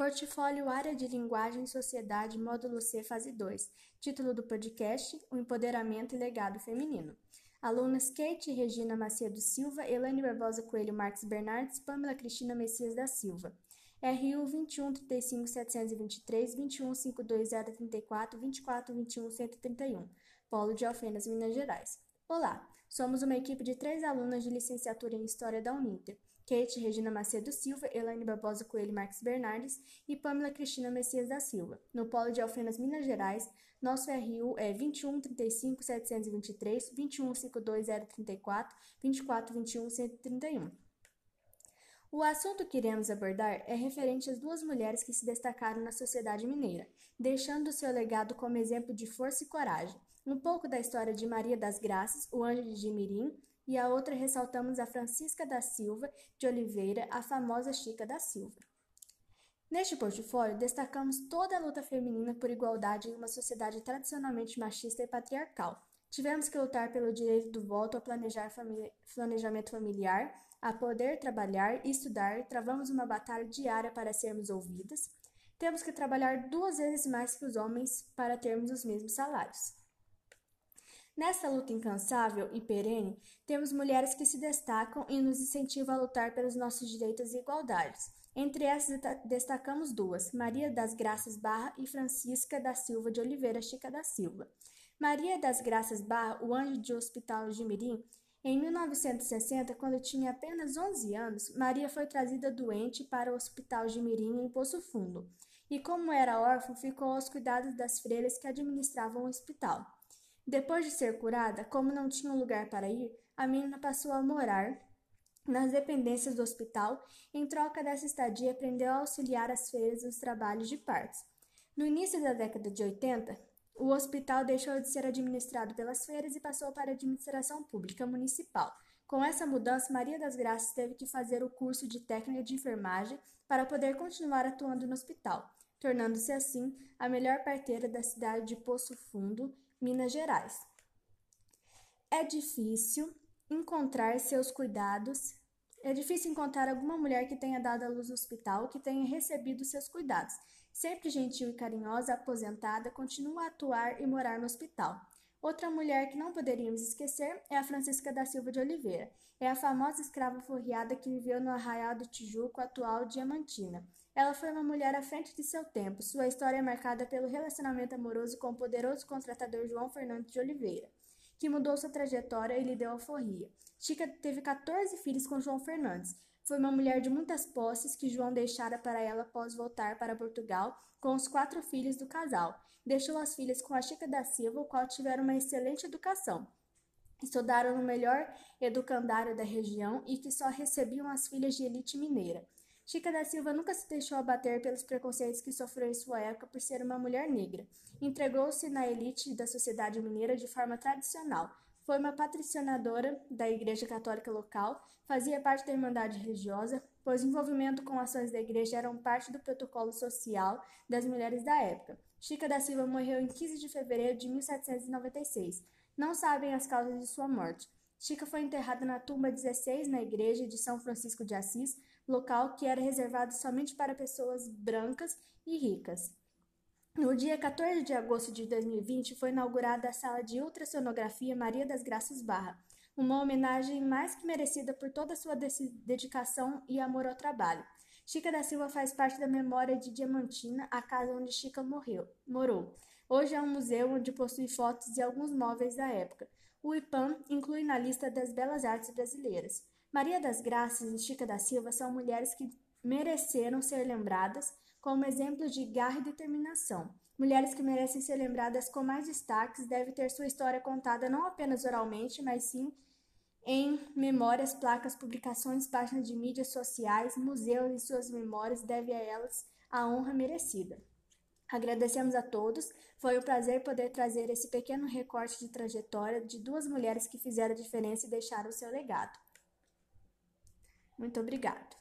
Portfólio Área de Linguagem Sociedade, Módulo C, Fase 2. Título do podcast: O Empoderamento e Legado Feminino. Alunas Kate Regina Macedo Silva, Elaine Barbosa Coelho Marques Bernardes, Pamela Cristina Messias da Silva. RU 21 35 723, 21 52 034, 24 21 131. Polo de Alfenas, Minas Gerais. Olá, somos uma equipe de três alunas de licenciatura em História da Uninter. Kate Regina Macedo Silva, Elaine Barbosa Coelho Marques Bernardes e Pamela Cristina Messias da Silva. No Polo de Alfenas, Minas Gerais, nosso RU é 21 35 723, 21 52 034, 24 21 131. O assunto que iremos abordar é referente às duas mulheres que se destacaram na sociedade mineira, deixando seu legado como exemplo de força e coragem. Um pouco da história de Maria das Graças, o anjo de Jimirim, e a outra ressaltamos a Francisca da Silva de Oliveira, a famosa Chica da Silva. Neste portfólio, destacamos toda a luta feminina por igualdade em uma sociedade tradicionalmente machista e patriarcal. Tivemos que lutar pelo direito do voto a planejar planejamento familiar, a poder trabalhar e estudar, travamos uma batalha diária para sermos ouvidas. Temos que trabalhar duas vezes mais que os homens para termos os mesmos salários. Nessa luta incansável e perene, temos mulheres que se destacam e nos incentivam a lutar pelos nossos direitos e igualdades. Entre essas destacamos duas, Maria das Graças Barra e Francisca da Silva de Oliveira Chica da Silva. Maria das Graças Barra, o anjo de Hospital de Mirim, em 1960, quando tinha apenas 11 anos, Maria foi trazida doente para o Hospital de Mirim, em Poço Fundo, e como era órfã, ficou aos cuidados das freiras que administravam o hospital. Depois de ser curada, como não tinha um lugar para ir, a menina passou a morar nas dependências do hospital. Em troca dessa estadia, aprendeu a auxiliar as feiras nos trabalhos de partos. No início da década de 80, o hospital deixou de ser administrado pelas feiras e passou para a administração pública municipal. Com essa mudança, Maria das Graças teve que fazer o curso de técnica de enfermagem para poder continuar atuando no hospital, tornando-se assim a melhor parteira da cidade de Poço Fundo Minas Gerais. É difícil encontrar seus cuidados. É difícil encontrar alguma mulher que tenha dado à luz no hospital, que tenha recebido seus cuidados. Sempre gentil e carinhosa, aposentada, continua a atuar e morar no hospital. Outra mulher que não poderíamos esquecer é a Francisca da Silva de Oliveira. É a famosa escrava forreada que viveu no Arraial do Tijuco, atual Diamantina. Ela foi uma mulher à frente de seu tempo. Sua história é marcada pelo relacionamento amoroso com o poderoso contratador João Fernandes de Oliveira, que mudou sua trajetória e lhe deu alforria. Chica teve 14 filhos com João Fernandes. Foi uma mulher de muitas posses que João deixara para ela após voltar para Portugal com os quatro filhos do casal. Deixou as filhas com a Chica da Silva, o qual tiveram uma excelente educação. Estudaram no melhor educandário da região e que só recebiam as filhas de elite mineira. Chica da Silva nunca se deixou abater pelos preconceitos que sofreu em sua época por ser uma mulher negra. Entregou-se na elite da sociedade mineira de forma tradicional. Foi uma patricionadora da Igreja Católica local, fazia parte da Irmandade Religiosa, pois envolvimento com ações da Igreja eram parte do protocolo social das mulheres da época. Chica da Silva morreu em 15 de fevereiro de 1796. Não sabem as causas de sua morte. Chica foi enterrada na tumba 16 na igreja de São Francisco de Assis, local que era reservado somente para pessoas brancas e ricas. No dia 14 de agosto de 2020 foi inaugurada a sala de ultrassonografia Maria das Graças Barra, uma homenagem mais que merecida por toda a sua dedicação e amor ao trabalho. Chica da Silva faz parte da memória de Diamantina, a casa onde Chica morreu, morou. Hoje é um museu onde possui fotos e alguns móveis da época. O IPAM inclui na lista das belas artes brasileiras. Maria das Graças e Chica da Silva são mulheres que mereceram ser lembradas como exemplos de garra e determinação. Mulheres que merecem ser lembradas com mais destaques devem ter sua história contada não apenas oralmente, mas sim em memórias, placas, publicações, páginas de mídias sociais, museus e suas memórias devem a elas a honra merecida. Agradecemos a todos. Foi um prazer poder trazer esse pequeno recorte de trajetória de duas mulheres que fizeram a diferença e deixaram o seu legado. Muito obrigado.